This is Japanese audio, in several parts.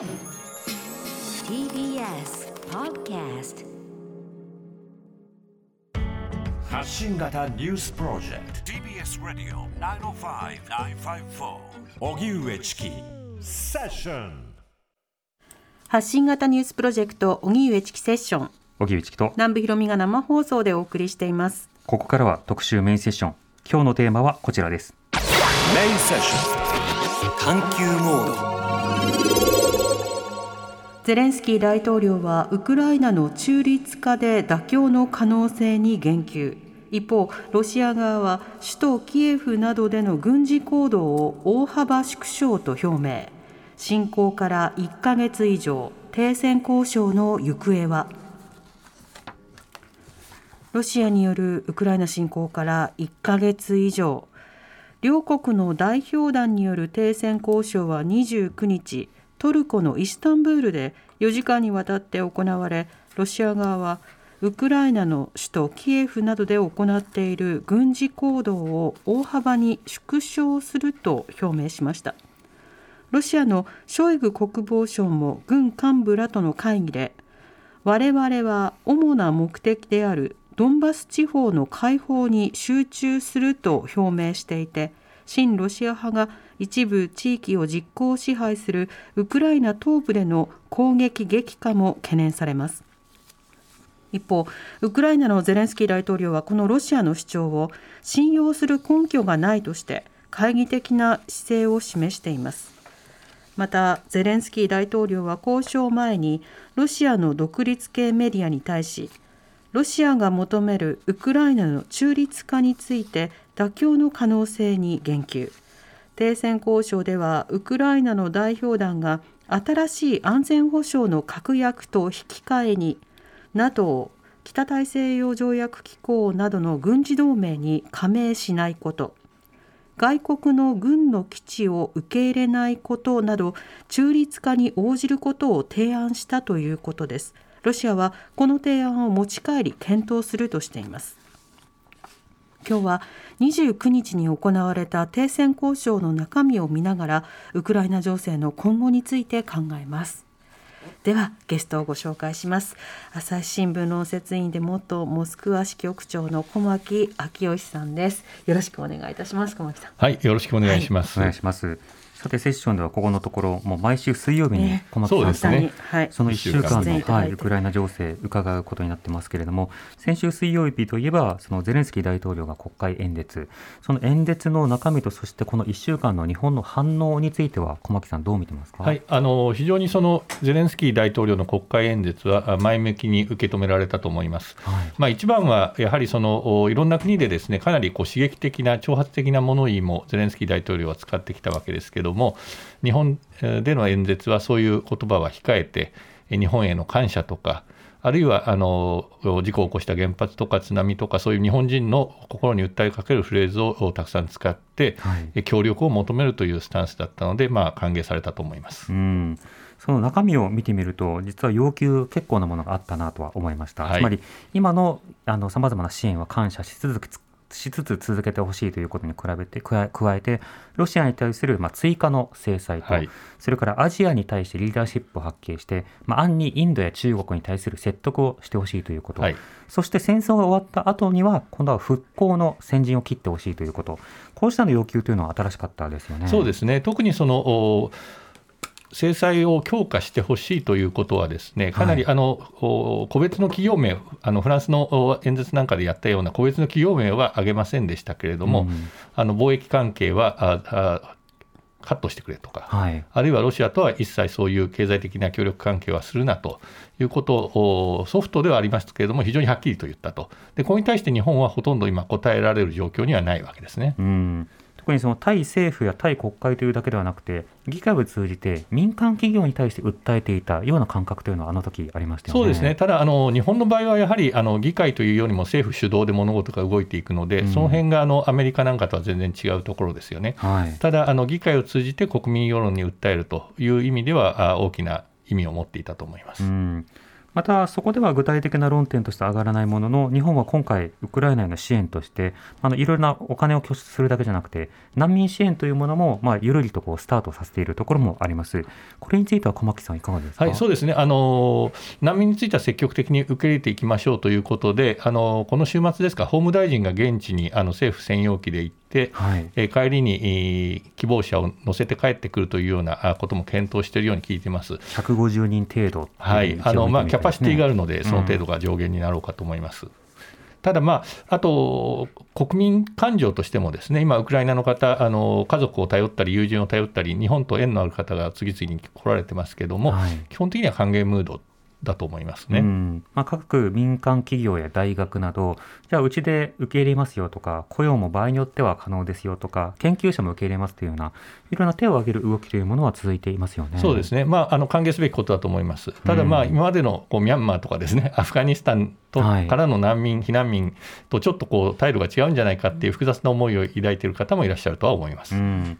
TBS Podcast 発信型ニュースプロジェクト。TBS ラディオ905-954おぎゅうえちきセッション。発信型ニュースプロジェクト荻上チキセッション。荻上チキと。南部ひろみが生放送でお送りしています。ここからは特集メインセッション。今日のテーマはこちらです。メインセッション。探求モードゼレンスキー大統領はウクライナの中立化で妥協の可能性に言及。一方ロシア側は首都キエフなどでの軍事行動を大幅縮小と表明。侵攻から1ヶ月以上停戦交渉の行方は？ロシアによるウクライナ侵攻から1ヶ月以上。両国の代表団による停戦交渉は29日。トルコのイスタンブールで4時間にわたって行われロシア側はウクライナの首都キエフなどで行っている軍事行動を大幅に縮小すると表明しました。ロシアのショイグ国防相も軍幹部らとの会議で我々は主な目的であるドンバス地方の解放に集中すると表明していて親ロシア派が一部地域を実効支配するウクライナ東部での攻撃激化も懸念されます。一方ウクライナのゼレンスキー大統領はこのロシアの主張を信用する根拠がないとして懐疑的な姿勢を示しています。またゼレンスキー大統領は交渉前にロシアの独立系メディアに対しロシアが求めるウクライナの中立化について妥協の可能性に言及。停戦交渉ではウクライナの代表団が新しい安全保障の確約と引き換えに NATO 北大西洋条約機構などの軍事同盟に加盟しないこと外国の軍の基地を受け入れないことなど中立化に応じることを提案したということです。ロシアはこの提案を持ち帰り検討するとしています。今日は29日に行われた停戦交渉の中身を見ながらウクライナ情勢の今後について考えます。ではゲストをご紹介します。朝日新聞論説委員で元モスクワ支局長の小牧昭義さんです。よろしくお願いいたします小牧さん。はい、よろしくお願いします。お願いしますさてセッションではここのところもう毎週水曜日にね。小松さんね。はい。その1週間一週間の、はい、ウクライナ情勢伺うことになってますけれども先週水曜日といえばそのゼレンスキー大統領が国会演説。その演説の中身とそしてこの1週間の日本の反応については小牧さんどう見てますか、はい、あの非常にそのゼレンスキー大統領の国会演説はあ前向きに受け止められたと思います。はい。まあ、一番はやはりそのおいろんな国でですねかなりこう刺激的な挑発的な物言いもゼレンスキー大統領は使ってきたわけですけども日本えーでの演説はそういう言葉は控えてえ日本への感謝とかあるいはあの事故を起こした原発とか津波とかそういう日本人の心に訴えかけるフレーズをたくさん使って、はいえ協力を求めるというスタンスだったので、まあ、歓迎されたと思います。うん、その中身を見てみると、実は要求、結構なものがあったなとは思いました。はいつまり、今のさまざまな支援は感謝し続けしつつ続けてほしいということに比べて加えて、ロシアに対するまあ追加の制裁と、はい。それからアジアに対してリーダーシップを発揮して、まあ、暗にインドや中国に対する説得をしてほしいということ、はい。そして戦争が終わった後には、今度は復興の先陣を切ってほしいということ、こうしたの要求というのは新しかったですよね。そうですね。特にそのお制裁を強化してほしいということは、ですねかなり、はあのお個別の企業名、あのフランスのお演説なんかでやったような個別の企業名は挙げませんでしたけれども、うんあの貿易関係はああカットしてくれとか、はい。あるいはロシアとは一切そういう経済的な協力関係はするなということをおソフトではありますけれども、非常にはっきりと言ったと、でこれに対して日本はほとんど今、答えられる状況にはないわけですね。うん、特にその対政府や対国会というだけではなくて、議会を通じて民間企業に対して訴えていたような感覚というのは、あの時ありましたよね。そうですね、ただあの、日本の場合はやはりあの議会というよりも政府主導で物事が動いていくので、うんその辺があのアメリカなんかとは全然違うところですよね。はい。ただあの、議会を通じて国民世論に訴えるという意味では、あ大きな意味を持っていたと思います。うんまたそこでは具体的な論点として上がらないものの日本は今回ウクライナへの支援としてあのいろいろなお金を拠出するだけじゃなくて難民支援というものも、まあ、ゆるりとこうスタートさせているところもあります。これについては小牧さんいかがですか、はい、そうですね。あの難民については積極的に受け入れていきましょうということであのこの週末ですか？法務大臣が現地にあの政府専用機で行って、はい、え帰りに希望者を乗せて帰ってくるというようなことも検討しているように聞いています。150人程度、はい、あのまあ、キャパシティがあるので、その程度が上限になろうかと思います。うんただ、まあ、あと国民感情としても、ですね今、ウクライナの方あの、家族を頼ったり、友人を頼ったり、日本と縁のある方が次々に来られてますけれども、はい、基本的には歓迎ムードだと思いますね、まあ、各民間企業や大学など、じゃあ、うちで受け入れますよとか、雇用も場合によっては可能ですよとか、研究者も受け入れますというような、いろんな手を挙げる動きというものは続いていますよね。そうですね、まあ、あの歓迎すべきことだと思います。ただ、まあ、今までのこうミャンマーとかですね、アフガニスタンとからの難民、はい、避難民とちょっとこう態度が違うんじゃないかっていう複雑な思いを抱いている方もいらっしゃるとは思います。うん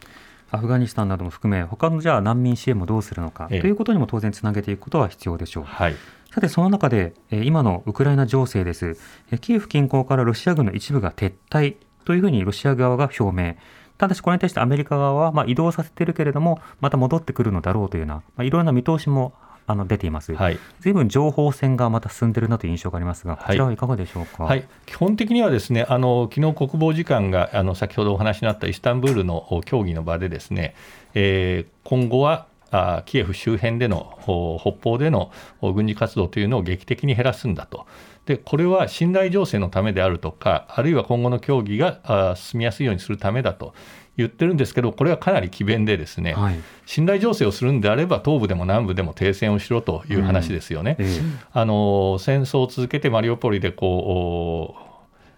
アフガニスタンなども含め、他のじゃあ難民支援もどうするのか、ということにも当然つなげていくことは必要でしょう。はいさて、その中で、今のウクライナ情勢です。キエフ近郊からロシア軍の一部が撤退というふうにロシア側が表明。ただし、これに対してアメリカ側は、まあ、移動させているけれども、また戻ってくるのだろうというような、まあ、いろんな見通しもあの出ています、はい、随分情報戦がまた進んでいるなという印象がありますが、こちらはいかがでしょうか、はい、基本的にはですねあの昨日国防次官があの先ほどお話になったイスタンブールの協議の場で、ですね、えー、今後はあキエフ周辺での北方での軍事活動というのを劇的に減らすんだと。でこれは信頼情勢のためであるとか、あるいは今後の協議が進みやすいようにするためだと言ってるんですけど、これはかなり詭弁で、ですね、はい、信頼情勢をするんであれば、東部でも南部でも停戦をしろという話ですよね。うんえ。ー、あの戦争を続けてマリウポリでこ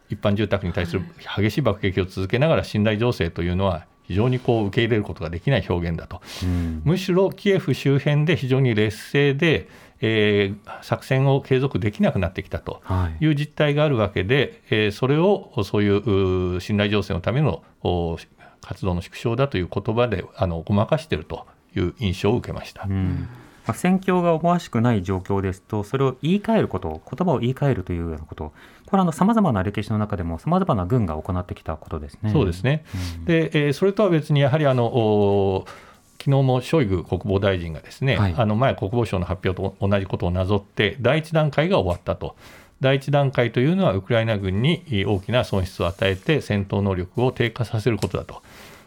う一般住宅に対する激しい爆撃を続けながら信頼情勢というのは非常にこう受け入れることができない表現だと、うん、むしろキエフ周辺で非常に劣勢で、えー、作戦を継続できなくなってきたとい。う実態があるわけで、はい、えー、それをそういう信頼情勢のための活動の縮小だという言葉であのごまかしているという印象を受けました。うんまあ、戦況が思わしくない状況ですと、それを言い換えること、言葉を言い換えるというようなこと、これはさまざまな歴史の中でも、さまざまな軍が行ってきたことですね。そうですね、うん、でえー、それとは別に、やはりあの昨日もショイグ国防大臣がですね、はい、あの前、国防省の発表と同じことをなぞって、第一段階が終わったと。第一段階というのは、ウクライナ軍に大きな損失を与えて、戦闘能力を低下させることだと。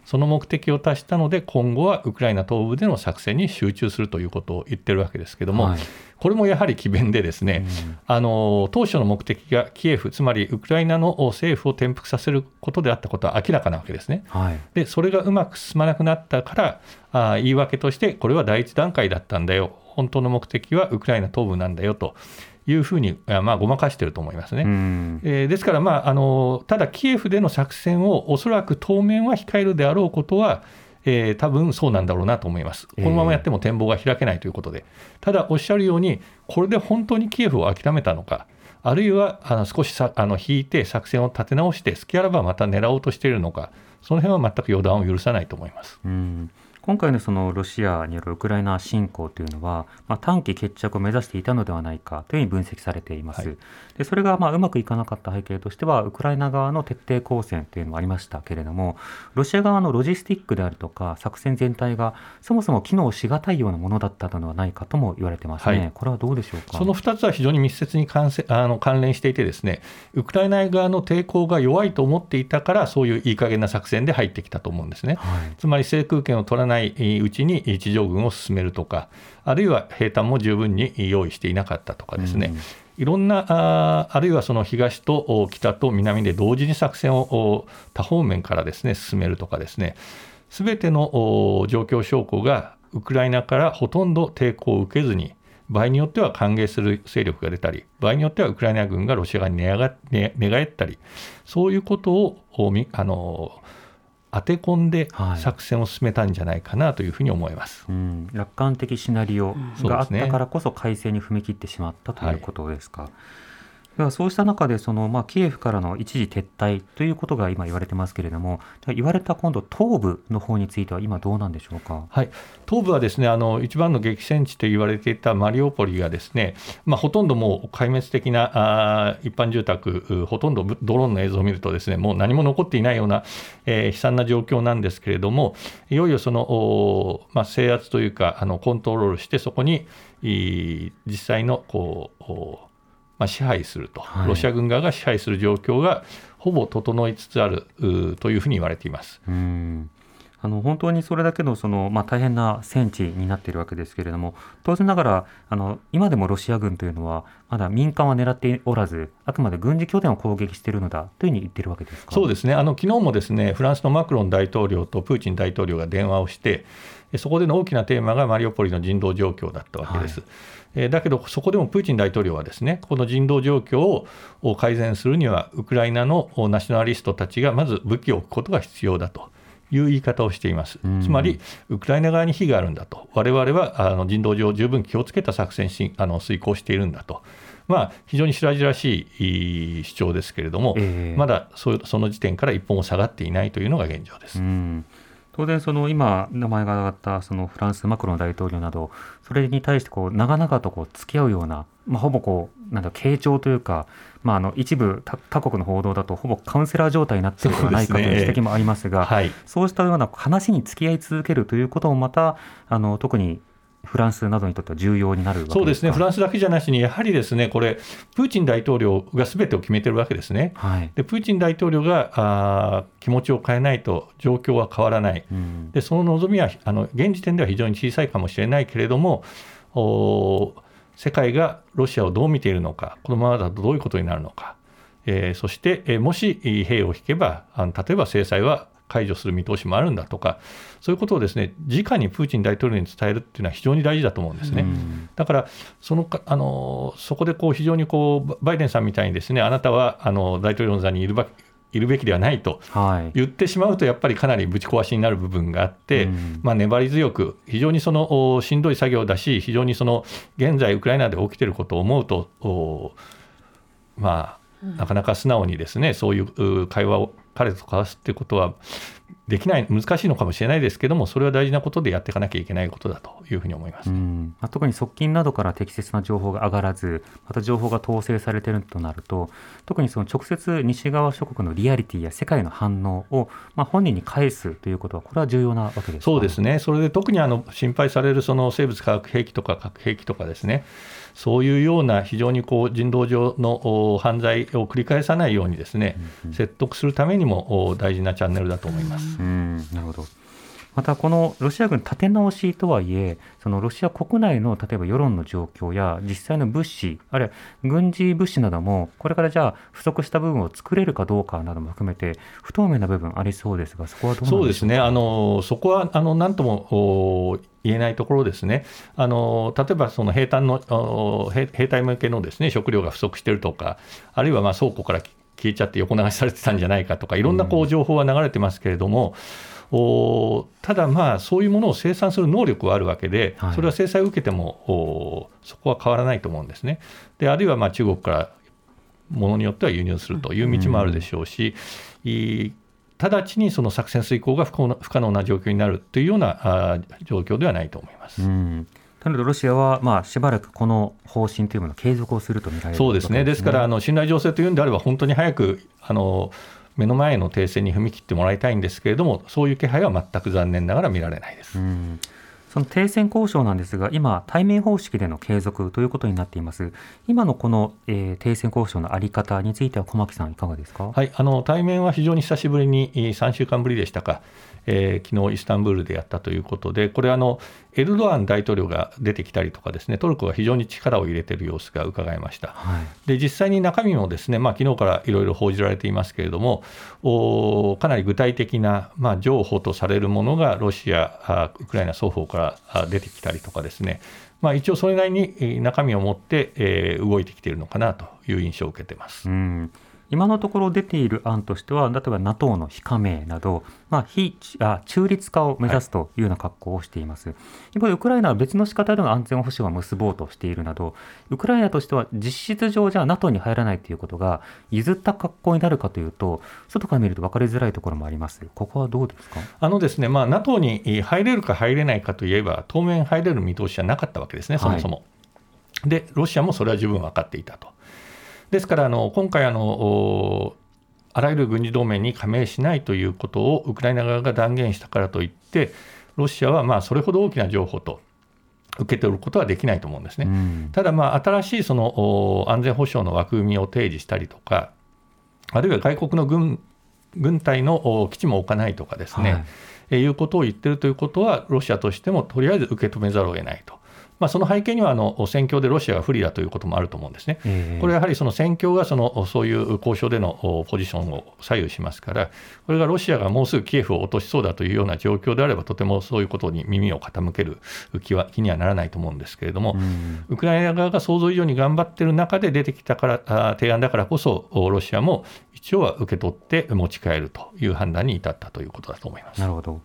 その目的を達したので、今後はウクライナ東部での作戦に集中するということを言ってるわけですけれども、はい、これもやはり詭弁で、ですね、うん、あの当初の目的がキエフ、つまりウクライナの政府を転覆させることであったことは明らかなわけですね。はい、でそれがうまく進まなくなったからあ、言い訳として、これは第一段階だったんだよ、本当の目的はウクライナ東部なんだよと。いうふうに、まあ、ごまかしていると思いますね。えー、ですから、まああの、ただ、キエフでの作戦をおそらく当面は控えるであろうことは、えー、多分そうなんだろうなと思います。このままやっても展望が開けないということで、ただおっしゃるように、これで本当にキエフを諦めたのか、あるいはあの少しさあの引いて作戦を立て直して、隙あらばまた狙おうとしているのか、その辺は全く予断を許さないと思います。うん今回のそのロシアによるウクライナ侵攻というのは、まあ、短期決着を目指していたのではないかというふうに分析されています。はい、でそれがまあうまくいかなかった背景としては、ウクライナ側の徹底抗戦というのもありましたけれども、ロシア側のロジスティックであるとか、作戦全体がそもそも機能しがたいようなものだったのではないかとも言われてますね、はい、これはどうでしょうか？その2つは非常に密接に関あの関連していて、ですねウクライナ側の抵抗が弱いと思っていたから、そういういい加減な作戦で入ってきたと思うんですね。はい、つまり制空権を取らないうちにに地上軍を進めるとか、あるいは兵隊も十分に用意していなかったとかですね、うん、いろんなあ、あるいはその東と北と南で同時に作戦を多方面からですね進めるとかですね、すべての状況証拠がウクライナからほとんど抵抗を受けずに、場合によっては歓迎する勢力が出たり、場合によってはウクライナ軍がロシア側に寝返ったり、そういうことをあの当て込んで作戦を進めたんじゃないかなというふうに思います、はいうん、楽観的シナリオがあったからこそ改正に踏み切ってしまったということですか。はいではそうした中でその、まあ、キエフからの一時撤退ということが今言われてますけれども、言われた今度、東部の方については今、どうなんでしょうか、はい、東部はですねあの一番の激戦地と言われていたマリオポリがですね、まあ、ほとんどもう壊滅的なあ一般住宅、ほとんどドローンの映像を見ると、ですねもう何も残っていないような、えー、悲惨な状況なんですけれども、いよいよその、まあ、制圧というか、あのコントロールして、そこに実際のこうまあ、支配すると、はい、ロシア軍側が支配する状況がほぼ整いつつあるというふうに言われています。うん。あの本当にそれだけのその、まあ、大変な戦地になっているわけですけれども、当然ながらあの今でもロシア軍というのは、まだ民間は狙っておらず、あくまで軍事拠点を攻撃しているのだというふうに言っているわけですか？そうですね、あの昨日もですねフランスのマクロン大統領とプーチン大統領が電話をして、そこでの大きなテーマがマリオポリの人道状況だったわけです。はい。えだけど、そこでもプーチン大統領はですねこの人道状況を改善するには、ウクライナのナショナリストたちがまず武器を置くことが必要だと。いう言い方をしています、つまり、ウクライナ側に非があるんだと、我々はあの人道上、十分気をつけた作戦しあの遂行しているんだと、まあ、非常に白々しい主張ですけれども、えー、まだそその時点から一歩も下がっていないというのが現状です。うん当然、その今、名前が挙がったそのフランス、マクロン大統領など、それに対してこう長々とこう付き合うような、まあ、ほぼこうなんだ傾聴というか、まあ、あの一部他国の報道だと、ほぼカウンセラー状態になっているのではないかという指摘もありますが、そう、ねはい、そうしたような話に付き合い続けるということもまた、あの特にフランスなどにとっては重要になるそうですね、フランスだけじゃなしに、やはりですねこれ、プーチン大統領がすべてを決めてるわけですね、はい、でプーチン大統領があ気持ちを変えないと状況は変わらない、うん、でその望みはあの現時点では非常に小さいかもしれないけれども、お世界がロシアをどう見ているのか、このままだとどういうことになるのか、えー、そして、えー、もし兵を引けばあの、例えば制裁は解除する見通しもあるんだとか、そういうことをですね直にプーチン大統領に伝えるっていうのは非常に大事だと思うんですね。だからそのあのそこでこう非常にこうバイデンさんみたいにですねあなたはあの大統領の座にいるばいるべきではないと言ってしまうと、やっぱりかなりぶち壊しになる部分があって、まあ、粘り強く、非常にそのしんどい作業だし、非常にその現在、ウクライナで起きていることを思うと、まあ、なかなか素直にですねそういう会話を彼と交わすっていうことはできない、難しいのかもしれないですけども、それは大事なことでやっていかなきゃいけないことだというふうに思います、まあ、特に側近などから適切な情報が上がらず、また情報が統制されているとなると、特にその直接西側諸国のリアリティや世界の反応を、まあ、本人に返すということは、これは重要なわけですそうですね、それで特にあの心配されるその生物化学兵器とか核兵器とかですね、そういうような非常にこう人道上の犯罪を繰り返さないようにですね、説得するためにも大事なチャンネルだと思います。うんなるほどまたこのロシア軍立て直しとはいえ、そのロシア国内の例えば世論の状況や実際の物資、あるいは軍事物資なども、これからじゃあ不足した部分を作れるかどうかなども含めて、不透明な部分ありそうですが、そこはどうそうですね、あのそこはあのなんとも言えないところですね、あの例えばその兵隊の兵隊向けのです、ね、食料が不足しているとか、あるいはまあ倉庫から消えちゃって横流しされてたんじゃないかとか、いろんなこう情報は流れてますけれども、うん、おただ、まあ、そういうものを生産する能力はあるわけで、それは制裁を受けても、おそこは変わらないと思うんですね。であるいはまあ中国からものによっては輸入するという道もあるでしょうし、うん、直ちにその作戦遂行が不可能な状況になるというようなあ状況ではないと思います。うん。なのでロシアはまあしばらくこの方針というものを継続をすると見られるそうですね、ですからあの信頼情勢というんであれば、本当に早くあの目の前の停戦に踏み切ってもらいたいんですけれども、そういう気配は全く残念ながら見られないです。うんその停戦交渉なんですが、今、対面方式での継続ということになっています。今のこの、えー、停戦交渉の在り方については、小牧さん、いかがですか、はい、あの対面は非常に久しぶりに、3週間ぶりでしたか、えー、昨日イスタンブールでやったということで、これあの、エルドアン大統領が出てきたりとか、ですねトルコが非常に力を入れている様子が伺えました。はい、で実際に中身もですね、まあ昨日からいろいろ報じられていますけれども、おかなり具体的な、まあ、譲歩とされるものがロシア、ウクライナ双方から出てきたりとかですね、まあ、一応それなりに中身を持って、えー、動いてきているのかなという印象を受けてます。うん今のところ出ている案としては、例えば NATO の非加盟など、まあ、非あ中立化を目指すというような格好をしています。一方で、ウクライナは別の仕方での安全保障を結ぼうとしているなど、ウクライナとしては実質上、じゃあ NATO に入らないということが譲った格好になるかというと、外から見ると分かりづらいところもあります。ここはどうですか？あのですね、まあ、NATO に入れるか入れないかといえば、当面入れる見通しはなかったわけですね、そもそも。はい、で、ロシアもそれは十分分かっていたと。ですからあの今回あの、あらゆる軍事同盟に加盟しないということをウクライナ側が断言したからといって、ロシアはまあそれほど大きな情報と受け取ることはできないと思うんですね。うん、ただ、まあ、新しいその安全保障の枠組みを提示したりとか、あるいは外国の軍軍隊の基地も置かないとかですね、はい、いうことを言ってるということは、ロシアとしてもとりあえず受け止めざるを得ないと。まあ、その背景にはあの戦況でロシアが不利だということもあると思うんですね。これはやはりその戦況がそのそういう交渉でのポジションを左右しますから、これがロシアがもうすぐキエフを落としそうだというような状況であれば、とてもそういうことに耳を傾ける気は気にはならないと思うんですけれども、ウクライナ側が想像以上に頑張っている中で出てきたから提案だからこそ、ロシアも一応は受け取って持ち帰るという判断に至ったということだと思います。なるほど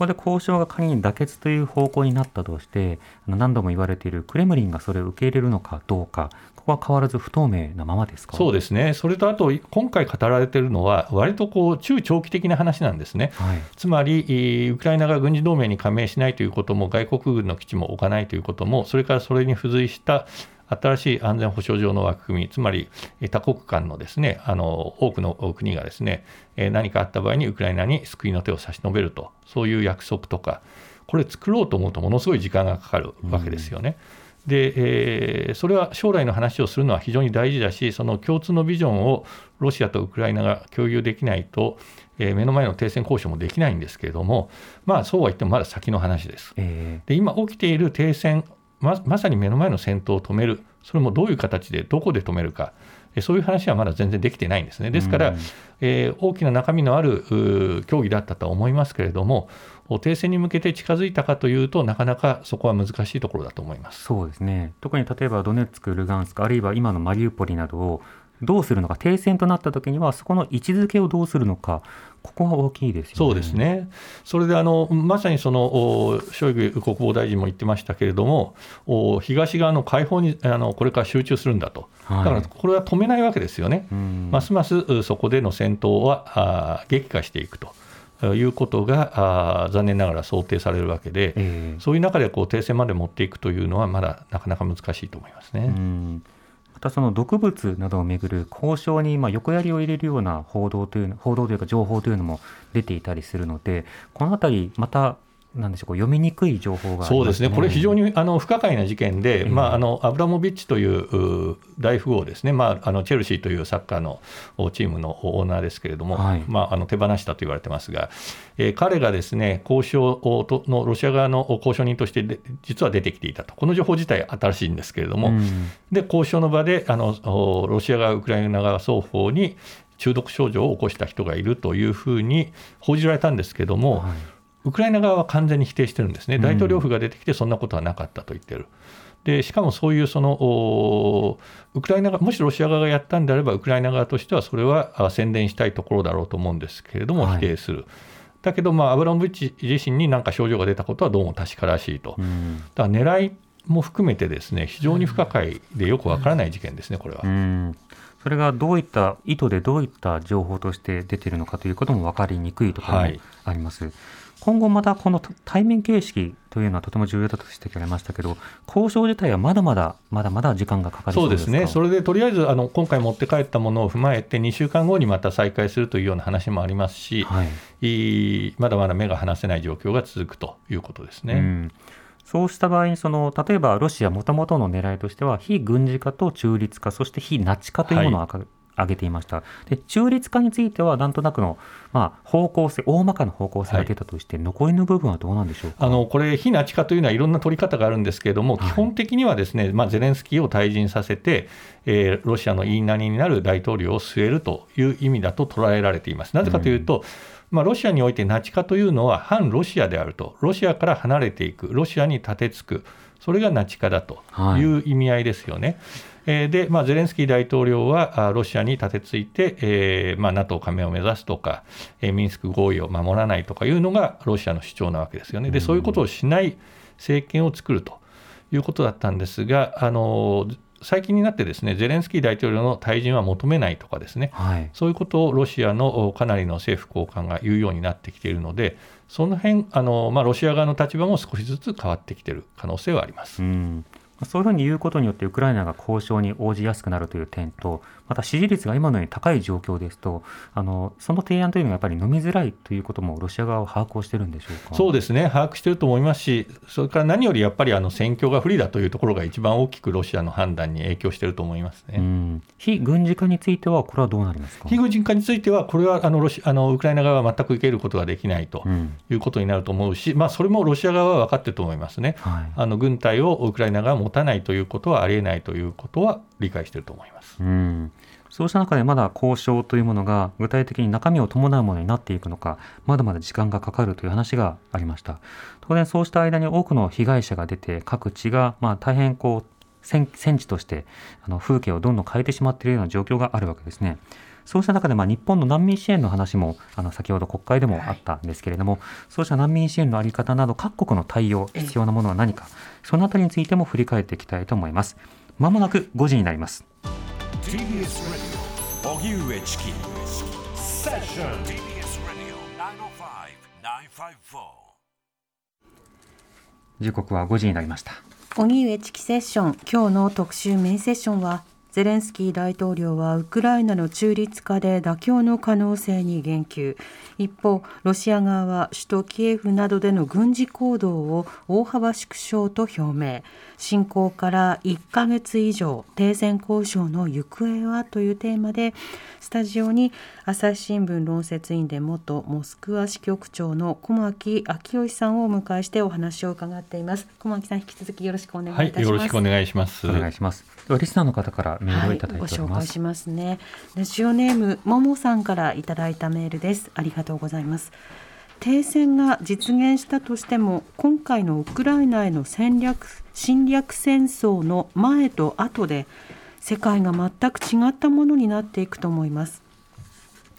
こで交渉が仮に妥結という方向になったとして、何度も言われているクレムリンがそれを受け入れるのかどうか、ここは変わらず不透明なままですか？そうですね、それとあと、今回語られているのは、割とこう中長期的な話なんですね、はい、つまり、ウクライナが軍事同盟に加盟しないということも、外国軍の基地も置かないということも、それからそれに付随した新しい安全保障上の枠組み、つまり多国間のですねあの多くの国がですね何かあった場合にウクライナに救いの手を差し伸べると、そういう約束とか、これ作ろうと思うとものすごい時間がかかるわけですよね。で、えー、それは将来の話をするのは非常に大事だし、その共通のビジョンをロシアとウクライナが共有できないと、えー、目の前の停戦交渉もできないんですけれども、まあ、そうは言ってもまだ先の話です。えー、で今起きている停戦ままさに目の前の戦闘を止める、それもどういう形で、どこで止めるか、そういう話はまだ全然できてないんですね。ですから、うん、えー、大きな中身のある協議だったとは思いますけれども、停戦に向けて近づいたかというとなかなかそこは難しいところだと思います。そうですね。特に例えばドネツク、ルガンスクあるいは今のマリウポリなどをどうするのか、停戦となったときには、そこの位置づけをどうするのか、ここが大きいです、ね、そうですね、それであのまさにそのショイグ国防大臣も言ってましたけれども、東側の解放にあのこれから集中するんだと、だからこれは止めないわけですよね、ますますそこでの戦闘はあ激化していくと。いうことがあ残念ながら想定されるわけで、えー、そういう中でこう停戦まで持っていくというのは、まだなかなか難しいと思いますね。またその毒物などをめぐる交渉にま横やりを入れるような報道という報道というか情報というのも出ていたりするので、この辺り、またなんでしょう読みにくい情報が、ね、そうですね、これ、非常にあの不可解な事件で、えー、まあ、あのアブラモビッチという大富豪ですね、まあ、あのチェルシーというサッカーのチームのオーナーですけれども、はい、まあ、あの手放したと言われてますが、えー、彼がですね交渉のロシア側の交渉人として実は出てきていたと、この情報自体、新しいんですけれども、うん、で交渉の場であのロシア側、ウクライナ側双方に中毒症状を起こした人がいるというふうに報じられたんですけれども、はいウクライナ側は完全に否定してるんですね、大統領府が出てきて、そんなことはなかったと言ってる。でしかもそういうそのウクライナ側、もしロシア側がやったんであれば、ウクライナ側としてはそれは宣伝したいところだろうと思うんですけれども、否定する。はい、だけど、まあ、アブラモビッチ自身に何か症状が出たことはどうも確からしいと。うん、だから狙いも含めてですね非常に不可解でよくわからない事件ですね、これは。うんそれがどういった意図でどういった情報として出ているのかということも分かりにくいところもあります。はい今後またこの対面形式というのはとても重要だとしてくれましたけど、交渉自体はまだまだ、まだまだ時間がかかりそうですね、それでとりあえずあの今回持って帰ったものを踏まえて、2週間後にまた再開するというような話もありますし、はい、まだまだ目が離せない状況が続くということですね。うん。そうした場合にその、例えばロシアもともとの狙いとしては、非軍事化と中立化、そして非ナチ化というものを挙げていました。で中立化については、なんとなくの、まあ、方向性、大まかな方向性が出たとして、はい、残りの部分はどうなんでしょうあのこれ、非ナチ化というのはいろんな取り方があるんですけれども、はい、基本的にはですね、まあ、ゼレンスキーを退陣させて、えー、ロシアの言いなりになる大統領を据えるという意味だと捉えられています。なぜかというと、うん。まあ、ロシアにおいてナチ化というのは反ロシアであると、ロシアから離れていく、ロシアに立てつく、それがナチ化だとはい。いう意味合いですよね。えーで、まあ、ゼレンスキー大統領はあロシアに立てついて、えーまあ、NATO 加盟を目指すとか、えーミンスク合意を守らないとかいうのがロシアの主張なわけですよね。でそういうことをしない政権を作るということだったんですが、あの最近になってですねゼレンスキー大統領の退陣は求めないとかですね、はい。そういうことをロシアのおかなりの政府高官が言うようになってきているので、その辺あのまあロシア側の立場も少しずつ変わってきている可能性はあります。うん、そういうふうに言うことによってウクライナが交渉に応じやすくなるという点とまた支持率が今のように高い状況ですとあのその提案というのがやっぱり飲みづらいということもロシア側は把握をしてるんでしょうか？そうですね、把握していると思いますし、それから何よりやっぱりあの戦況が不利だというところが一番大きくロシアの判断に影響していると思いますね。うん、非軍事化についてはこれはどうなりますか？非軍事化については、これはあのロシあのウクライナ側は全く受けることができないとうん。いうことになると思うし、まあ、それもロシア側は分かってると思いますね。はい。あの軍隊をウクライナ側が持たないということはありえないということは理解していると思います。うん、そうした中でまだ交渉というものが具体的に中身を伴うものになっていくのかまだまだ時間がかかるという話がありました。当然そうした間に多くの被害者が出て各地がまあ大変こう戦戦地としてあの風景をどんどん変えてしまっているような状況があるわけですね。そうした中で、まあ、日本の難民支援の話もあの先ほど国会でもあったんですけれども、そうした難民支援の在り方など各国の対応必要なものは何かそのあたりについても振り返っていきたいと思います。まもなく5時になります TBS Radio. 荻上チキセッション TBS Radio 905-954時刻は5時になりました。荻上チキセッション今日の特集メインセッションはゼレンスキー大統領はウクライナの中立化で妥協の可能性に言及一方ロシア側は首都キエフなどでの軍事行動を大幅縮小と表明侵攻から1ヶ月以上停戦交渉の行方はというテーマでスタジオに朝日新聞論説委員で元モスクワ支局長の小牧昭義さんをお迎えしてお話を伺っています小牧さん引き続きよろしくお願いいたします、はい、よろしくお願いします。お願いします。ではリスナーの方からメールをいただいておりご紹。介しますね。ラジオネームももさんからいただいたメールです。ありがとうございます。停戦が実現したとしても今回のウクライナへの戦略侵略戦争の前と後で世界が全く違ったものになっていくと思います。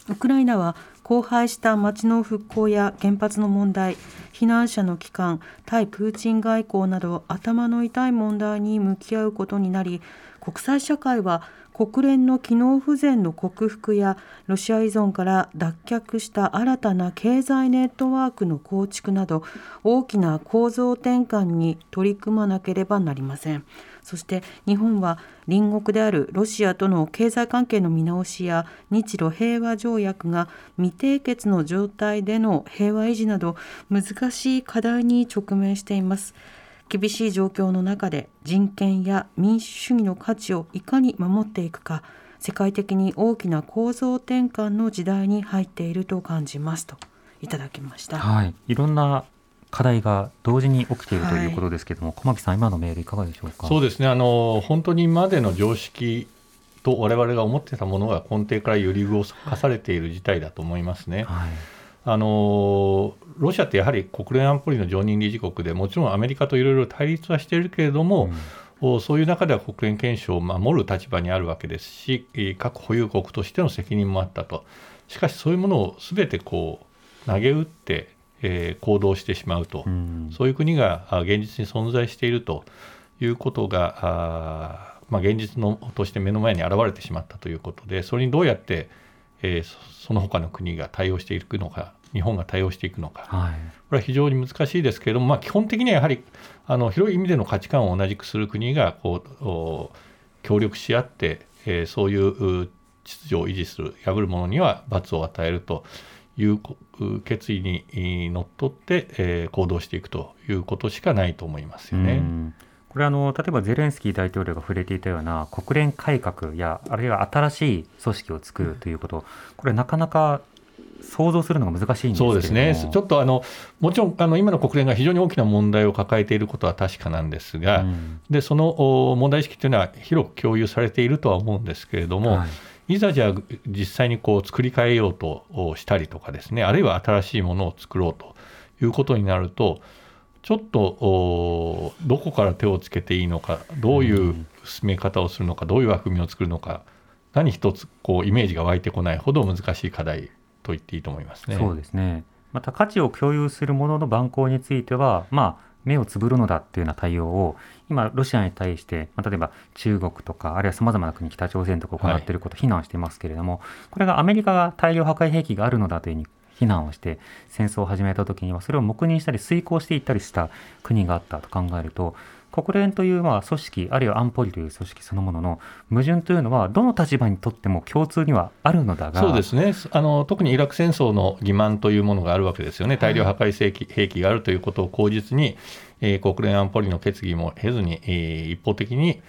ウクライナは荒廃した町の復興や原発の問題避難者の帰還対プーチン外交など頭の痛い問題に向き合うことになり国際社会は国連の機能不全の克服やロシア依存から脱却した新たな経済ネットワークの構築など大きな構造転換に取り組まなければなりません。そして日本は隣国であるロシアとの経済関係の見直しや日露平和条約が未締結の状態での平和維持など難しい課題に直面しています。厳しい状況の中で人権や民主主義の価値をいかに守っていくか世界的に大きな構造転換の時代に入っていると感じますといただきました。はい、いろんな課題が同時に起きているということですけれども、小牧さん今のメールいかがでしょうか？そうですねあの本当に今までの常識と我々が思ってたものが根底から揺り動かされている事態だと思いますね。はい、あのロシアってやはり国連安保理の常任理事国でもちろんアメリカといろいろ対立はしているけれども、おそういう中では国連憲章を守る立場にあるわけですしえー核保有国としての責任もあったと。しかしそういうものをすべてこう投げ打って、えー行動してしまうと、うん。そういう国があ現実に存在しているということがあー、まあ、現実のとして目の前に現れてしまったということでそれにどうやって、えーそその他の国が対応していくのか日本が対応していくのか。はい、これは非常に難しいですけれども、まあ、基本的にはやはりあの広い意味での価値観を同じくする国がこうお協力し合って、えーそういうう秩序を維持する破る者には罰を与えるという決意にえーのっとって、えー行動していくということしかないと思いますよね。うんこれあの例えばゼレンスキー大統領が触れていたような国連改革やあるいは新しい組織を作るということ、これなかなか想像するのが難しいんですけれども。そうですね、ちょっとあのもちろんあの今の国連が非常に大きな問題を抱えていることは確かなんですが、うん。でそのお問題意識というのは広く共有されているとは思うんですけれども、はい。い、ざじゃあ実際にこう作り変えようとおしたりとかですねあるいは新しいものを作ろうということになるとちょっとどこから手をつけていいのか、どういう進め方をするのか、どういう枠組みを作るのか、何一つこうイメージが湧いてこないほど難しい課題と言っていいと思いますね。そうですね。また価値を共有するものの蛮行については、まあ、目をつぶるのだっていうような対応を今、ロシアに対して、まあ、例えば中国とか、あるいはさまざまな国、北朝鮮とか行っていることを非難していますけれども、はい、これがアメリカが大量破壊兵器があるのだというふうに非難をして戦争を始めた時にはそれを黙認したり遂行していったりした国があったと考えると国連というまあ組織あるいは安保理という組織そのものの矛盾というのはどの立場にとっても共通にはあるのだがそうですねあの特にイラク戦争の欺瞞というものがあるわけですよね。大量破壊兵器があるということを口実に、えー、国連安保理の決議も経ずに、えー、一方的に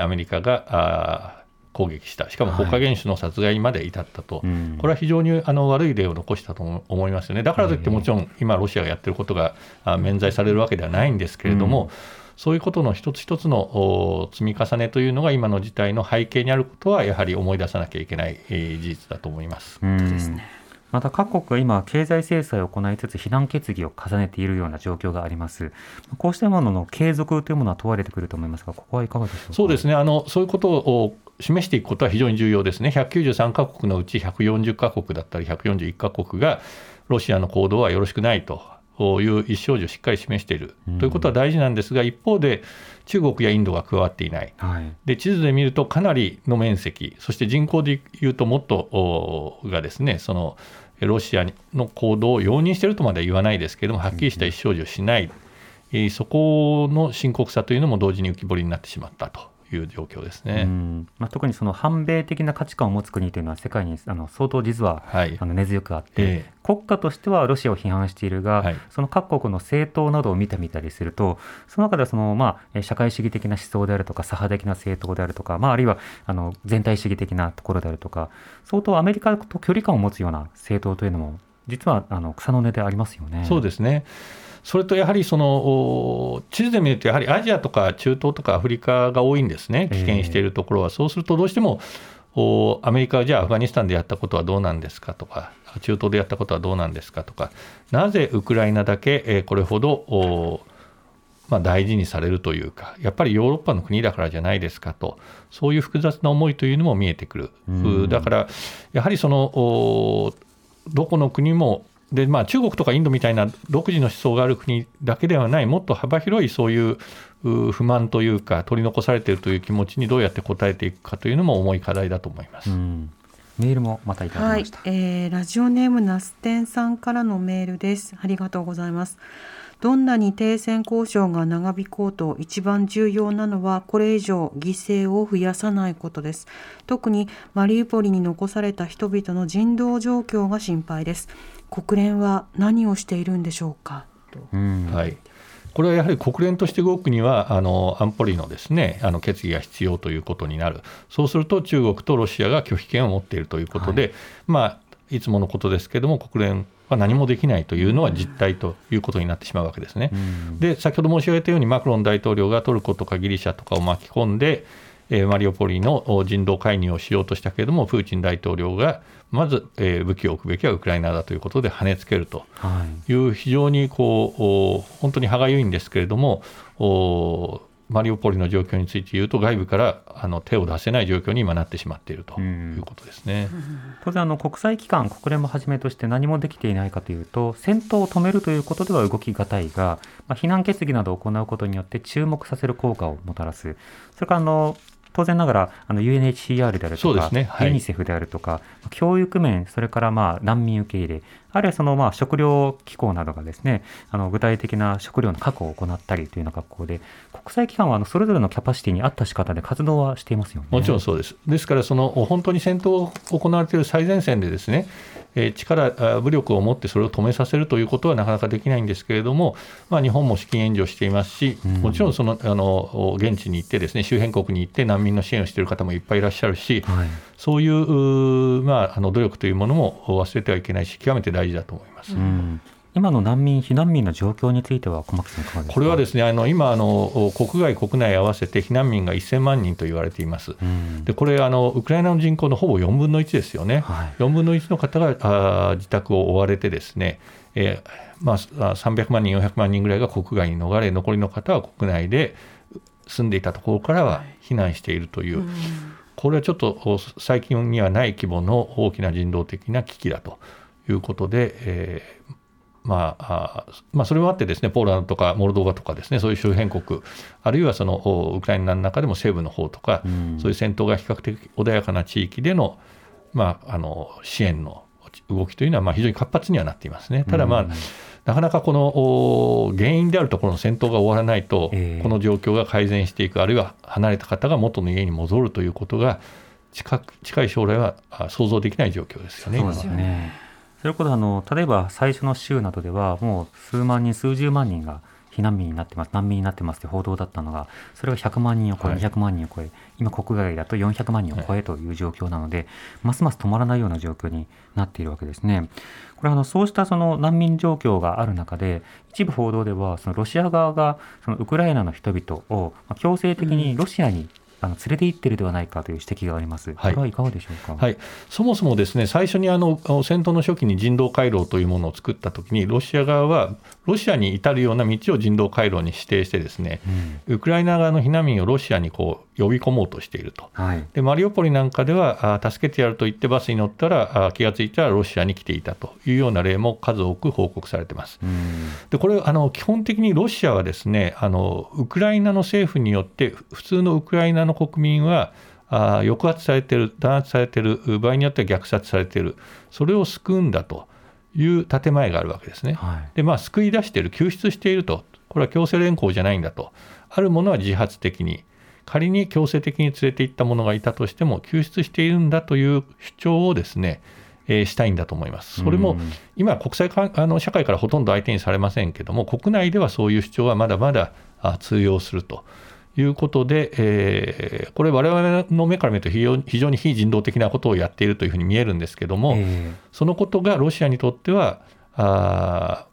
アメリカがあ攻撃した、しかも国家元首の殺害まで至ったと、はいこれは非常にあの悪い例を残したと思いますよね、だからといって、もちろん今、ロシアがやってることが免罪されるわけではないんですけれども、うん、そういうことの一つ一つの積み重ねというのが、今の事態の背景にあることは、やはり思い出さなきゃいけない、えー、事実だと思います。うん。また各国は今、経済制裁を行いつつ、非難決議を重ねているような状況があります。こうしたものの継続というものは問われてくると思いますが、ここはいかがでしょうか？そうですね。あのそういうことを示していくことは非常に重要ですね、193か国のうち140か国だったり、141か国が、ロシアの行動はよろしくないという意思表示をしっかり示している、ということは大事なんですが、一方で、中国やインドが加わっていない、はい、で地図で見るとかなりの面積、そして人口でいうともっとがですね、そのロシアの行動を容認しているとまでは言わないですけれども、はっきりした意思表示をしない、そこの深刻さというのも同時に浮き彫りになってしまったと。いう状況ですね、まあ、特にその反米的な価値観を持つ国というのは世界にあの相当実は、はい、あの根強くあって、えー、国家としてはロシアを批判しているが、はい、その各国の政党などを見てみたりするとその中ではその、まあ、社会主義的な思想であるとか左派的な政党であるとか、まあ、あるいはあの全体主義的なところであるとか相当アメリカと距離感を持つような政党というのも実はあの草の根でありますよね。そうですねそれとやはりその地図で見ると、やはりアジアとか中東とかアフリカが多いんですね、危険しているところは。そうすると、どうしてもアメリカはじゃあアフガニスタンでやったことはどうなんですかとか、中東でやったことはどうなんですかとか、なぜウクライナだけこれほどまあ、大事にされるというか、やっぱりヨーロッパの国だからじゃないですかと、そういう複雑な思いというのも見えてくる、だから、やはりそのどこの国もでまあ、中国とかインドみたいな独自の思想がある国だけではない、もっと幅広いそういう不満というか、取り残されているという気持ちにどうやって応えていくかというのも重い課題だと思います。メールもまたいただきました、はい、えー、ラジオネームナステンさんからのメールです。ありがとうございます。どんなに停戦交渉が長引こうと一番重要なのはこれ以上犠牲を増やさないことです。特にマリウポリに残された人々の人道状況が心配です。国連は何をしているんでしょうか？はい。これはやはり国連として動くには、あの安保理のですねあの決議が必要ということになる、そうすると中国とロシアが拒否権を持っているということで、はい。まあ、いつものことですけれども、国連は何もできないというのは実態ということになってしまうわけですね。で先ほど申し上げたように、マクロン大統領がトルコとかギリシャとかを巻き込んで、えマリオポリの人道介入をしようとしたけれども、プーチン大統領がまず、え武器を置くべきはウクライナだということで跳ねつけるとい。う、非常にこう本当に歯がゆいんですけれども、マリウポリの状況について言うと、外部からあの手を出せない状況に今なってしまっているということですね、当然あの、国際機関、国連もはじめとして何もできていないかというと、戦闘を止めるということでは動きがたいが、まあ、非難決議などを行うことによって注目させる効果をもたらす、それからあの当然ながらあの UNHCR であるとか、ねはい、ユニセフであるとか、教育面、それからまあ難民受け入れ、あるいはそのまあ食糧機構などがですね、あの具体的な食料の確保を行ったりというような格好で、国際機関はあのそれぞれのキャパシティに合った仕方で活動はしていますよね。もちろんそうです。ですから、その本当に戦闘が行われている最前線でですね、え力、武力を持ってそれを止めさせるということはなかなかできないんですけれども、まあ、日本も資金援助していますし、もちろんそのあの現地に行って、ですね周辺国に行って難民の支援をしている方もいっぱいいらっしゃるし、はい、そういう、まあ、あの努力というものも忘れてはいけないし、極めて大事だと思います。うん。今の難民、避難民の状況については、小牧さん、いかがですか？これはですね、あの今あの、国外、国内合わせて避難民が1000万人と言われています、うん、でこれあの、ウクライナの人口のほぼ4分の1ですよね、はい、4分の1の方があ自宅を追われて、ですねえーまあ、300万人、400万人ぐらいが国外に逃れ、残りの方は国内で住んでいたところからは避難しているという、これはちょっと最近にはない規模の大きな人道的な危機だということで、えーまあまあ、それもあってですねポーランドとかモルドバとかですねそういう周辺国あるいはそのウクライナの中でも西部の方とか、うん、そういう戦闘が比較的穏やかな地域での,、まあ、あの支援の動きというのはまあ非常に活発にはなっていますね。ただ、まあ、うん、なかなかこの原因であるところの戦闘が終わらないと、えー、この状況が改善していくあるいは離れた方が元の家に戻るということが近近い将来は想像できない状況ですよね。そうですよねそれこそあの例えば最初の週などではもう数万人数十万人が避難民になってます難民になってますって報道だったのがそれが100万人を超え、はい、200万人を超え今国外だと400万人を超えという状況なので、はい、ますます止まらないような状況になっているわけですね。これあのそうしたその難民状況がある中で一部報道ではそのロシア側がそのウクライナの人々を強制的にロシアにあの連れて行っているではないかという指摘があります、これはいかがでしょうか、はい、そもそもですね最初にあの戦闘の初期に人道回廊というものを作ったときに、ロシア側はロシアに至るような道を人道回廊に指定してですね、うん、ウクライナ側の避難民をロシアにこう呼び込もうとしていると、はい、でマリウポリなんかではあ助けてやると言ってバスに乗ったらあ気が付いたらロシアに来ていたというような例も数多く報告されています。でこれあの基本的にロシアはですねあのウクライナの政府によって普通のウクライナの国民はあ抑圧されている弾圧されている場合によっては虐殺されている。それを救うんだと。いう建前があるわけですね。はい、でまあ救い出している救出していると。これは強制連行じゃないんだと。あるものは自発的に仮に強制的に連れて行った者がいたとしても救出しているんだという主張をですねえー、したいんだと思います。それも今、国際あの社会からほとんど相手にされませんけども、国内ではそういう主張はまだまだ通用するということで、えー、これ、我々の目から見ると非常非常に非人道的なことをやっているというふうに見えるんですけども、えー、そのことがロシアにとっては、あ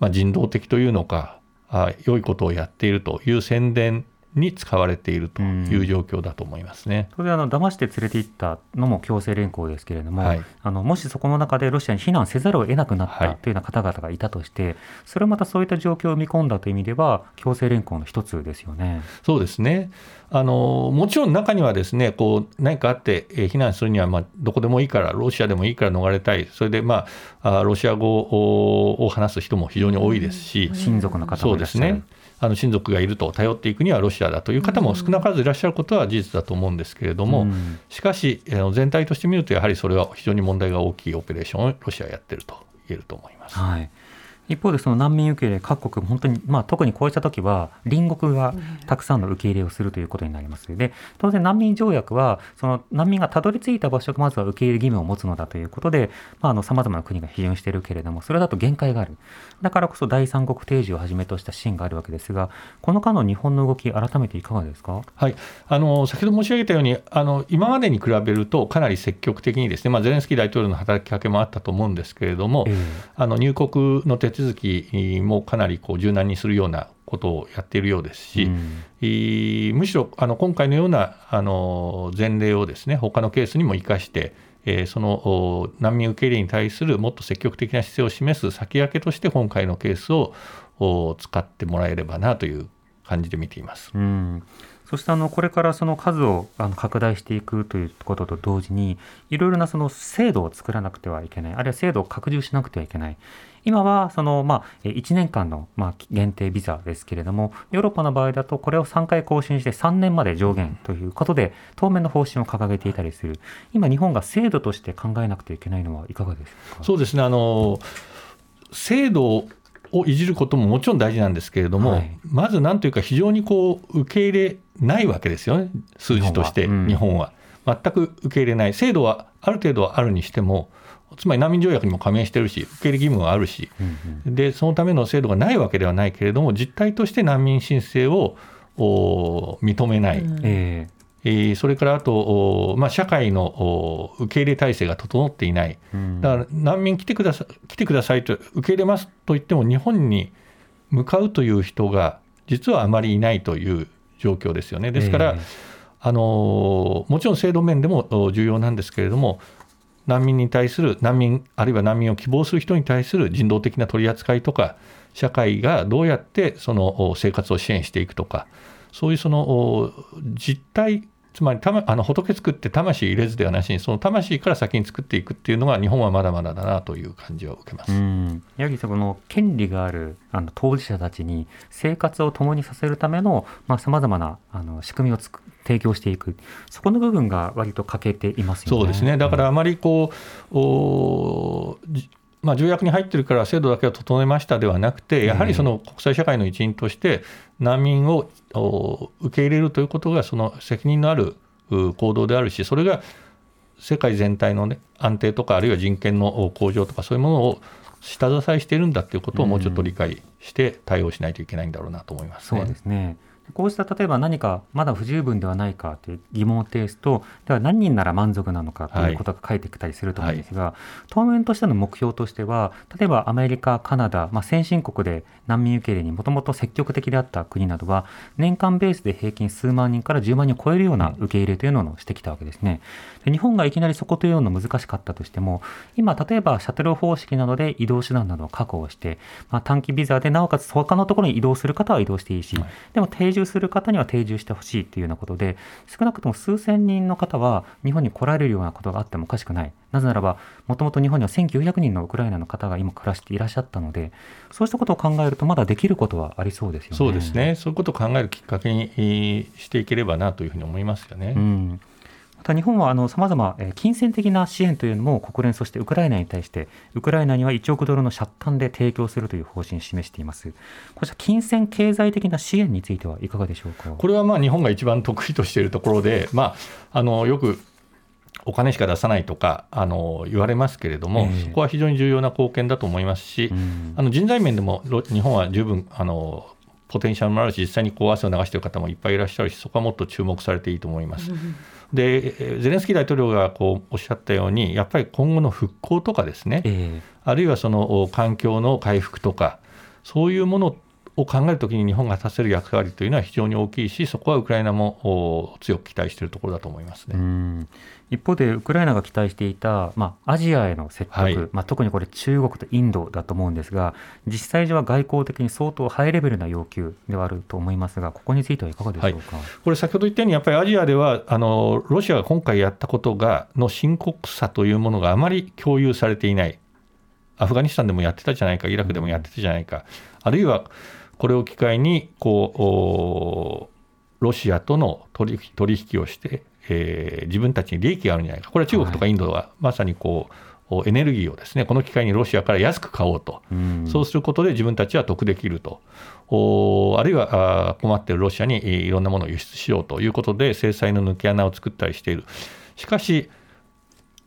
まあ、人道的というのかあ、良いことをやっているという宣伝に使われているという状況だと思いますね。それあの騙して連れて行ったのも強制連行ですけれども、はい、あのもしそこの中でロシアに避難せざるを得なくなったというような方々がいたとして、はい、それはまたそういった状況を見込んだという意味では強制連行の一つですよね。そうですね。あのもちろん中にはですねこう何かあって、えー、避難するにはまあどこでもいいからロシアでもいいから逃れたいそれでまあロシア語を話す人も非常に多いですし、親族の方もいらっしゃる。そうですね。あの親族がいると頼っていくにはロシアだという方も少なからずいらっしゃることは事実だと思うんですけれども、しかし、全体として見ると、やはりそれは非常に問題が大きいオペレーションをロシアはやってると言えると思います。はい一方でその難民受け入れ各国本当に、まあ、特にこうした時は隣国がたくさんの受け入れをするということになります。で当然難民条約はその難民がたどり着いた場所がまずは受け入れ義務を持つのだということでさまざ、まな国が批准しているけれどもそれだと限界がある。だからこそ第三国提示をはじめとしたシーンがあるわけですがこの間の日本の動き改めていかがですか、はい、あの先ほど申し上げたようにあの今までに比べるとかなり積極的にですね、まあ、ゼレンスキー大統領の働きかけもあったと思うんですけれども、えー、あの入国の手続きもかなりこう柔軟にするようなことをやっているようですし、うん、むしろあの今回のようなあの前例をですね他のケースにも生かして、えー、その難民受け入れに対するもっと積極的な姿勢を示す先駆けとして今回のケースを使ってもらえればなという感じで見ています。うん。そしてあのこれからその数をあの拡大していくということと同時にいろいろなその制度を作らなくてはいけない。あるいは制度を拡充しなくてはいけない今はその、まあ、1年間の、まあ、限定ビザですけれども、ヨーロッパの場合だと、これを3回更新して3年まで上限ということで、当面の方針を掲げていたりする、今、日本が制度として考えなくてはいけないのはいかがですか？そうですね。あの制度をいじることももちろん大事なんですけれども、はい、まずなんというか、非常にこう受け入れないわけですよね、数字として、日本は。日本は。全く受け入れない、制度はある程度はあるにしても、つまり難民条約にも加盟してるし、受け入れ義務があるし、うんうん、でそのための制度がないわけではないけれども、実態として難民申請を認めない、うん、えー、それからあと、まあ、社会の受け入れ体制が整っていない、うん、だから難民来てくださ来てくださいと、受け入れますと言っても、日本に向かうという人が、実はあまりいないという状況ですよね。ですから、えー、あのもちろん制度面でも重要なんですけれども、難民に対する難民あるいは難民を希望する人に対する人道的な取り扱いとか社会がどうやってその生活を支援していくとかそういうその実態つまりた、ま、あの仏作って魂入れずではなしにその魂から先に作っていくっていうのが日本はまだまだだなという感じは受けます。ヤギさんこの権利があるあの当事者たちに生活を共にさせるためのさまざ、まなあの仕組みをつく提供していくそこの部分が割と欠けていますよね。そうですねだからあまりこう、うんまあ、条約に入ってるから制度だけを整えましたではなくて、やはりその国際社会の一員として、難民を受け入れるということが、その責任のある行動であるし、それが世界全体の、ね、安定とか、あるいは人権の向上とか、そういうものを下支えしているんだということをもうちょっと理解して対応しないといけないんだろうなと思います、ね、そうですねこうした例えば何かまだ不十分ではないかという疑問を呈すとでは何人なら満足なのかとい。うことが書いてきたりすると思うんですが、はい、当面としての目標としては例えばアメリカカナダ、まあ、先進国で難民受け入れにもともと積極的であった国などは年間ベースで平均数万人から10万人を超えるような受け入れというのをしてきたわけですね。で日本がいきなりそこというの難しかったとしても今例えばシャトル方式などで移動手段などを確保して、まあ、短期ビザでなおかつ他のところに移動する方は移動していいし、はい、でも定住する方には定住してほしいというようなことで少なくとも数千人の方は日本に来られるようなことがあってもおかしくないなぜならばもともと日本には1900人のウクライナの方が今暮らしていらっしゃったのでそうしたことを考えるとまだできることはありそうですよね。そうですねそういうことを考えるきっかけにしていければなというふうに思いますよね。うんまた日本はさまざま金銭的な支援というのも国連そしてウクライナに対してウクライナには1億ドルの借款で提供するという方針を示しています。こうした金銭経済的な支援についてはいかがでしょうか？これはまあ日本が一番得意としているところで、まあ、あのよくお金しか出さないとかあの言われますけれども、えー、そこは非常に重要な貢献だと思いますし、うん、あの人材面でも日本は十分あのポテンシャルもあるし実際にこう汗を流している方もいっぱいいらっしゃるしそこはもっと注目されていいと思います。うんでゼレンスキー大統領がこうおっしゃったように、やっぱり今後の復興とかですね、えー、あるいはその環境の回復とか、そういうものを考えるときに日本が果たせる役割というのは非常に大きいし、そこはウクライナも強く期待しているところだと思いますね。一方でウクライナが期待していた、まあ、アジアへの説得、はい、まあ、特にこれ中国とインドだと思うんですが実際上は外交的に相当ハイレベルな要求ではあると思いますがここについてはいかがでしょうか、はい、これ先ほど言ったようにやっぱりアジアではあのロシアが今回やったことがの深刻さというものがあまり共有されていない。アフガニスタンでもやってたじゃないかイラクでもやってたじゃないか、あるいはこれを機会にこうロシアとの取引をしてえー、自分たちに利益があるんじゃないか、これは中国とかインドはまさにこう、はい、エネルギーをですねこの機会にロシアから安く買おうと、うそうすることで自分たちは得できると、おあるいはあ困っているロシアにいろんなものを輸出しようということで、制裁の抜け穴を作ったりしている。しかし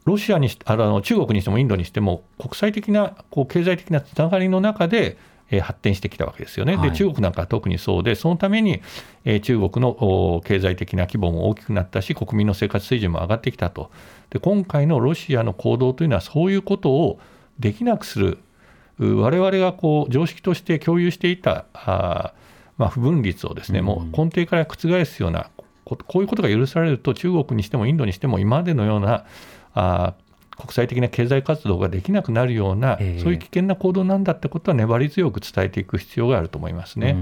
ロシアにあの中国にしてもインドにしても国際的なこう経済的なつながりの中でえ発展してきたわけですよね。で中国なんかは特にそうで、そのために、え中国の経済的な規模も大きくなったし、国民の生活水準も上がってきたと。で今回のロシアの行動というのは、そういうことをできなくする、我々がこう常識として共有していたあ、まあ、不分率をですね、もう根底から覆すような、こういうことが許されると、中国にしてもインドにしても、今までのようなあ国際的な経済活動ができなくなるような、えー、そういう危険な行動なんだってことは粘り強く伝えていく必要があると思いますね。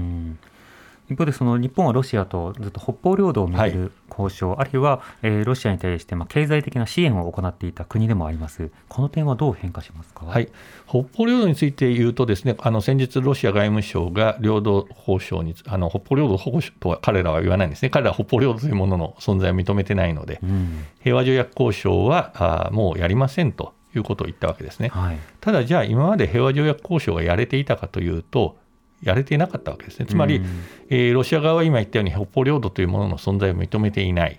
一方でその日本はロシアとずっと北方領土を巡る交渉、はい、あるいは、えー、ロシアに対してまあ経済的な支援を行っていた国でもあります、この点はどう変化しますか、はい、北方領土について言うと、ですねあの先日、ロシア外務省が領土交渉に、あの北方領土保護とは彼らは言わないんですね、彼らは北方領土というものの存在を認めてないので、うん、平和条約交渉はあもうやりませんと。いうことを言ったわけですね、はい、ただ、じゃあ今まで平和条約交渉がやれていたかというと、やれていなかったわけですね。つまり、うん、えー、ロシア側は今言ったように北方領土というものの存在を認めていない。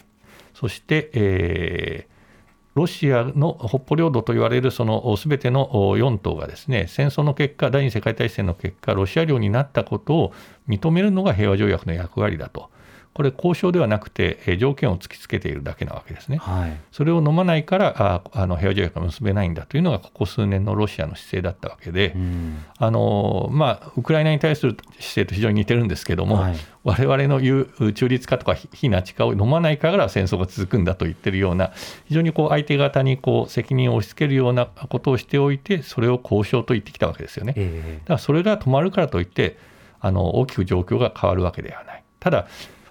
そして、えー、ロシアの北方領土と言われるそのすべての4島がですね戦争の結果、第二次世界大戦の結果、ロシア領になったことを認めるのが平和条約の役割だと、これ、交渉ではなくて、えー条件を突きつけているだけなわけですね。はい。それを飲まないからああの平和条約が結べないんだというのが、ここ数年のロシアの姿勢だったわけで、うん。あのまあ、ウクライナに対する姿勢と非常に似てるんですけども、はい我々の言う中立化とか非非ナチ化を飲まないから戦争が続くんだと言ってるような、非常にこう相手方にこう責任を押し付けるようなことをしておいて、それを交渉と言ってきたわけですよね。えだからそれが止まるからといってあの大きく状況が変わるわけではない。ただ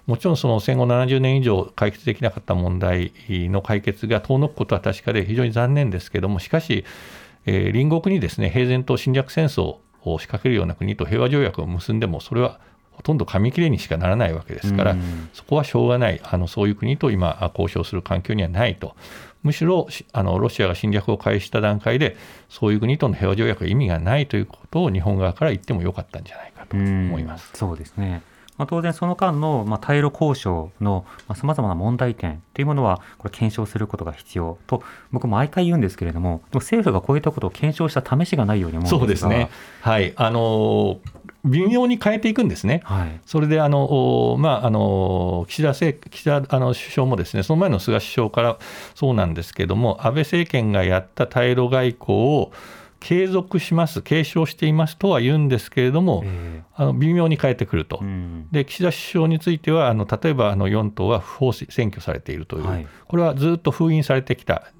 もちろんその戦後70年以上解決できなかった問題の解決が遠のくことは確かで非常に残念ですけどもしかし、えー隣国にですね平然と侵略戦争を仕掛けるような国と平和条約を結んでもそれはほとんど紙切れにしかならないわけですから、うんそこはしょうがないあのそういう国と今あ交渉する環境にはないとむしろしあのロシアが侵略を開始した段階でそういう国との平和条約は意味がないということを日本側から言ってもよかったんじゃないかと思います。そうですね。まあ、当然その間の、まあ、対ロ交渉のさまざ、まな問題点というものはこれ検証することが必要と僕も毎回言うんですけれどもでも政府がこういったことを検証した試しがないように思うんですが。そうですね、はい。あの微妙に変えていくんですね。はい。それであの、おまあ、あの岸田政岸田あの首相もですねその前の菅首相からそうなんですけども安倍政権がやった対ロ外交を継続します継承していますとは言うんですけれども、えあの微妙に変えてくると。で岸田首相についてはあの例えばあの4党は不法占拠されているという、はい。これはずっと封印されてきた、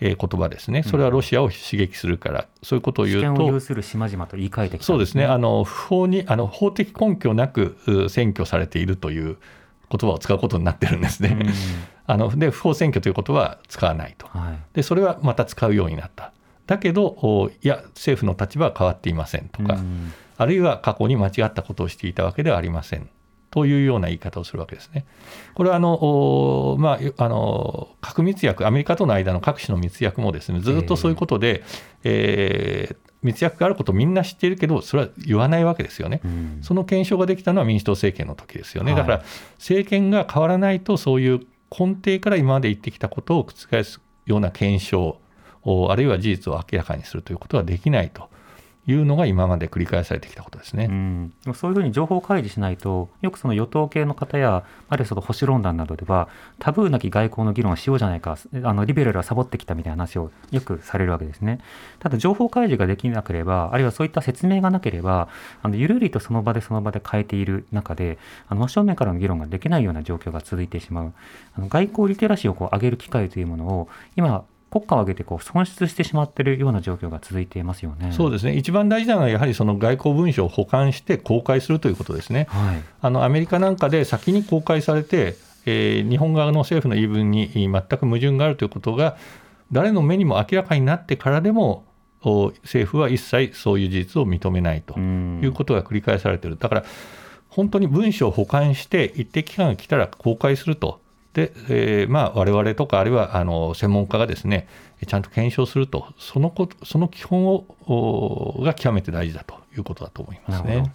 えー言葉ですね、それはロシアを刺激するから、そういうことを主言うと、権を有する島々と言い換えてきたんそうですね、あの不法にあの法的根拠なくう占拠されているという言葉を使うことになってるんですね。うん。あので不法占拠という言葉は使わないと。はい。でそれはまた使うようになった。だけど、おいや、政府の立場は変わっていませんとか、うんあるいは過去に間違ったことをしていたわけではありませんというような言い方をするわけですね。これはあの、おまあ、あの核密約、アメリカとの間の各種の密約もですねずっとそういうことで、えー密約があることをみんな知っているけど、それは言わないわけですよね。うんその検証ができたのは民主党政権の時ですよね。はいだから政権が変わらないと、そういう根底から今まで言ってきたことを覆すような検証、おあるいは事実を明らかにするということはできないというのが今まで繰り返されてきたことですね。うん、そういうふうに情報開示しないと、よくその与党系の方や、あるいはその保守論壇などでは、タブーなき外交の議論をしようじゃないか、あのリベラルはサボってきたみたいな話をよくされるわけですね。ただ、情報開示ができなければ、あるいはそういった説明がなければ、あのゆるりとその場でその場で変えている中で、あの真正面からの議論ができないような状況が続いてしまう、あの外交リテラシーをこう上げる機会というものを、今、国家を挙げてこう損失してしまっているような状況が続いていますよね。そうですね一番大事なのは、やはりその外交文書を保管して公開するということですね。はいあのアメリカなんかで先に公開されて、えー日本側の政府の言い分に全く矛盾があるということが、誰の目にも明らかになってからでも、お政府は一切そういう事実を認めないとうんいうことが繰り返されている。だから本当に文書を保管して、一定期間が来たら公開すると、でえーまあ、我々とか、あるいはあの専門家がですねちゃんと検証すると、そのこその基本をが極めて大事だということだと思いますね。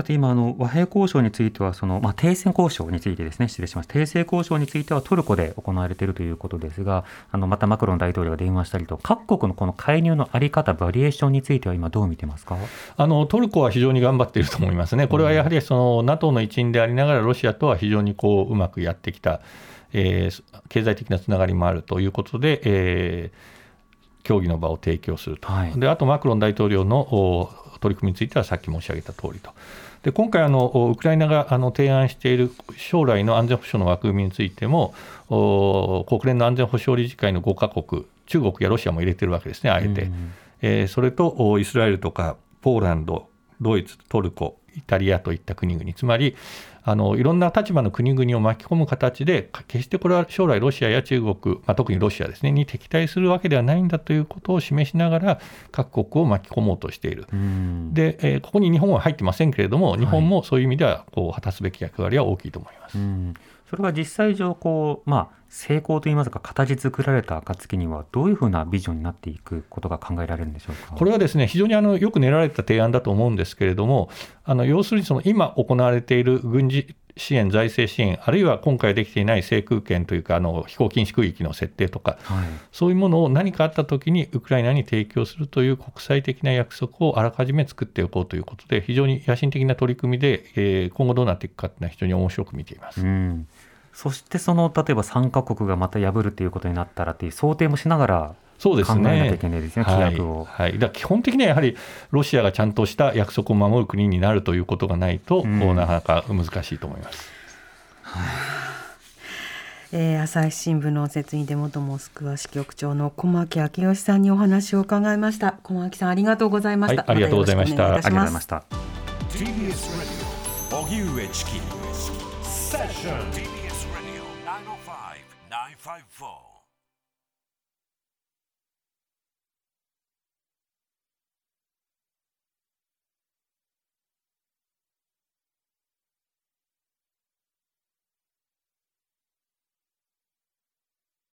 さて今あの和平交渉についてはその、まあ、停戦交渉についてですね失礼しました停戦交渉についてはトルコで行われているということですがあのまたマクロン大統領が電話したりと各国のこの介入のあり方バリエーションについては今どう見てますか？あのトルコは非常に頑張っていると思いますね、これはやはりその NATO の一員でありながら、ロシアとは非常にこううまくやってきた、えー経済的なつながりもあるということで、えー協議の場を提供すると、はい。であとマクロン大統領のお取り組みについてはさっき申し上げた通りと。で今回あの、おウクライナがあの提案している将来の安全保障の枠組みについても、お国連の安全保障理事会の5カ国、中国やロシアも入れてるわけですね、あえて。うんえーそれとおイスラエルとかポーランド、ドイツ、トルコ、イタリアといった国々、つまりあのいろんな立場の国々を巻き込む形で、か決してこれは将来、ロシアや中国、まあ、特にロシアですね、に敵対するわけではないんだということを示しながら、各国を巻き込もうとしている。うんで、えーここに日本は入ってませんけれども、日本もそういう意味ではこう果たすべき役割は大きいと思います。うんそれが実際上こう、まあ、成功といいますか形作られた暁にはどういうふうなビジョンになっていくことが考えられるんでしょうか？これはですね非常にあのよく練られた提案だと思うんですけれども、あの要するにその今行われている軍事支援、財政支援、あるいは今回できていない制空権というか、あの飛行禁止区域の設定とか、はい、そういうものを何かあったときにウクライナに提供するという国際的な約束をあらかじめ作っておこうということで、非常に野心的な取り組みで、えー今後どうなっていくかというのは非常に面白く見ています。うん、そしてその例えば3カ国がまた破るということになったらっていう想定もしながらそうです考えなきゃねいけないですね、はい。規約を。はい、だ基本的にはやはりロシアがちゃんとした約束を守る国になるということがないと、うん。なかなか難しいと思います。えー朝日新聞の説にで元モスクワ支局長の小牧明義さんにお話を伺いました。小牧さんありがとうございました、はいありがとうございました。ありがとうございました。TBS Radio 荻上チキセッション five four.